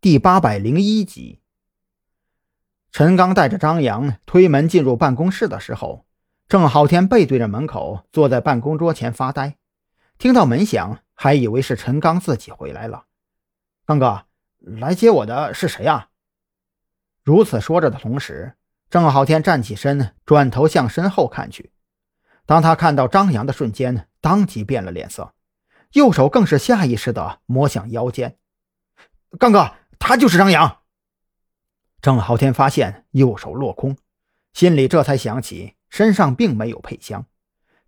第八百零一集。陈刚带着张扬推门进入办公室的时候，郑浩天背对着门口，坐在办公桌前发呆。听到门响，还以为是陈刚自己回来了。刚哥，来接我的是谁呀？如此说着的同时，郑浩天站起身，转头向身后看去。当他看到张扬的瞬间，当即变了脸色，右手更是下意识地摸向腰间。刚哥，他就是张扬。郑浩天发现右手落空，心里这才想起身上并没有配枪，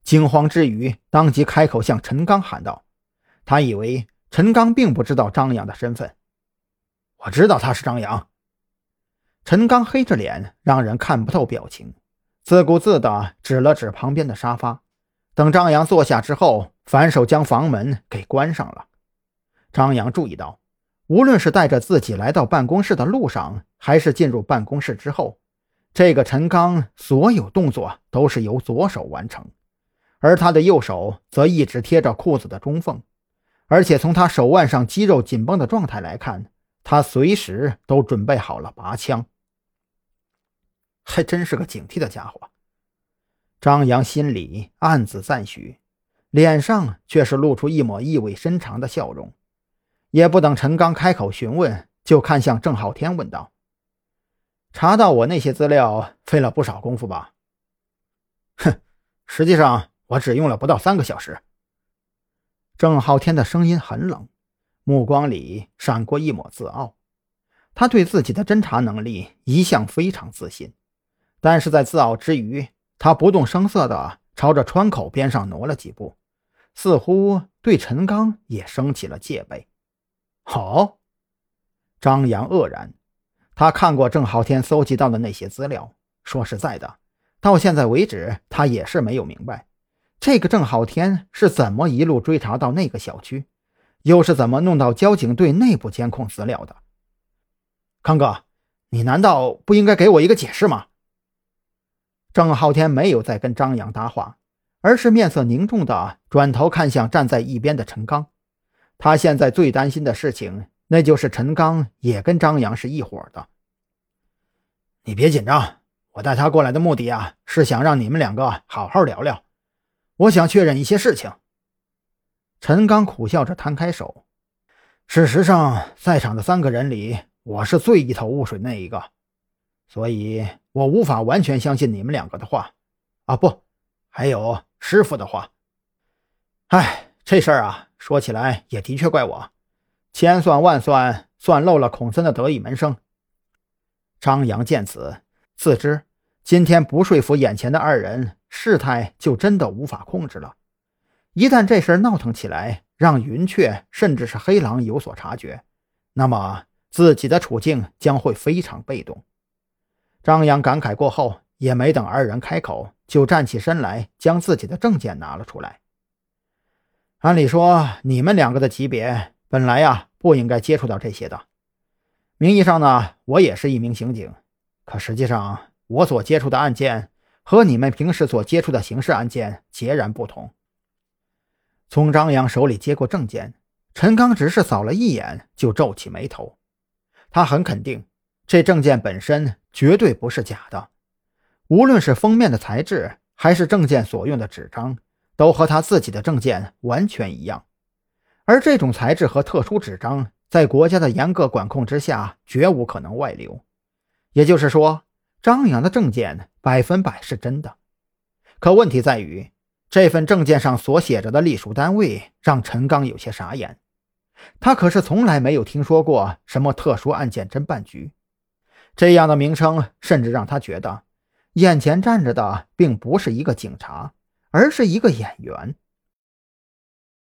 惊慌之余，当即开口向陈刚喊道：“他以为陈刚并不知道张扬的身份。我知道他是张扬。”陈刚黑着脸，让人看不透表情，自顾自地指了指旁边的沙发。等张扬坐下之后，反手将房门给关上了。张扬注意到。无论是带着自己来到办公室的路上，还是进入办公室之后，这个陈刚所有动作都是由左手完成，而他的右手则一直贴着裤子的中缝，而且从他手腕上肌肉紧绷的状态来看，他随时都准备好了拔枪。还真是个警惕的家伙。张扬心里暗自赞许，脸上却是露出一抹意味深长的笑容。也不等陈刚开口询问，就看向郑浩天问道：“查到我那些资料费了不少功夫吧？”“哼，实际上我只用了不到三个小时。”郑浩天的声音很冷，目光里闪过一抹自傲。他对自己的侦查能力一向非常自信，但是在自傲之余，他不动声色地朝着窗口边上挪了几步，似乎对陈刚也升起了戒备。好，张扬愕然。他看过郑浩天搜集到的那些资料。说实在的，到现在为止，他也是没有明白，这个郑浩天是怎么一路追查到那个小区，又是怎么弄到交警队内部监控资料的。康哥，你难道不应该给我一个解释吗？郑浩天没有再跟张扬搭话，而是面色凝重的转头看向站在一边的陈刚。他现在最担心的事情，那就是陈刚也跟张扬是一伙的。你别紧张，我带他过来的目的啊，是想让你们两个好好聊聊。我想确认一些事情。陈刚苦笑着摊开手。事实上，在场的三个人里，我是最一头雾水那一个，所以我无法完全相信你们两个的话。啊，不，还有师傅的话。哎，这事儿啊。说起来也的确怪我，千算万算，算漏了孔森的得意门生。张扬见此，自知今天不说服眼前的二人，事态就真的无法控制了。一旦这事闹腾起来，让云雀甚至是黑狼有所察觉，那么自己的处境将会非常被动。张扬感慨过后，也没等二人开口，就站起身来，将自己的证件拿了出来。按理说，你们两个的级别本来呀不应该接触到这些的。名义上呢，我也是一名刑警，可实际上我所接触的案件和你们平时所接触的刑事案件截然不同。从张扬手里接过证件，陈刚只是扫了一眼就皱起眉头。他很肯定，这证件本身绝对不是假的，无论是封面的材质，还是证件所用的纸张。都和他自己的证件完全一样，而这种材质和特殊纸张，在国家的严格管控之下，绝无可能外流。也就是说，张扬的证件百分百是真的。可问题在于，这份证件上所写着的隶属单位让陈刚有些傻眼。他可是从来没有听说过什么特殊案件侦办局这样的名称，甚至让他觉得眼前站着的并不是一个警察。而是一个演员。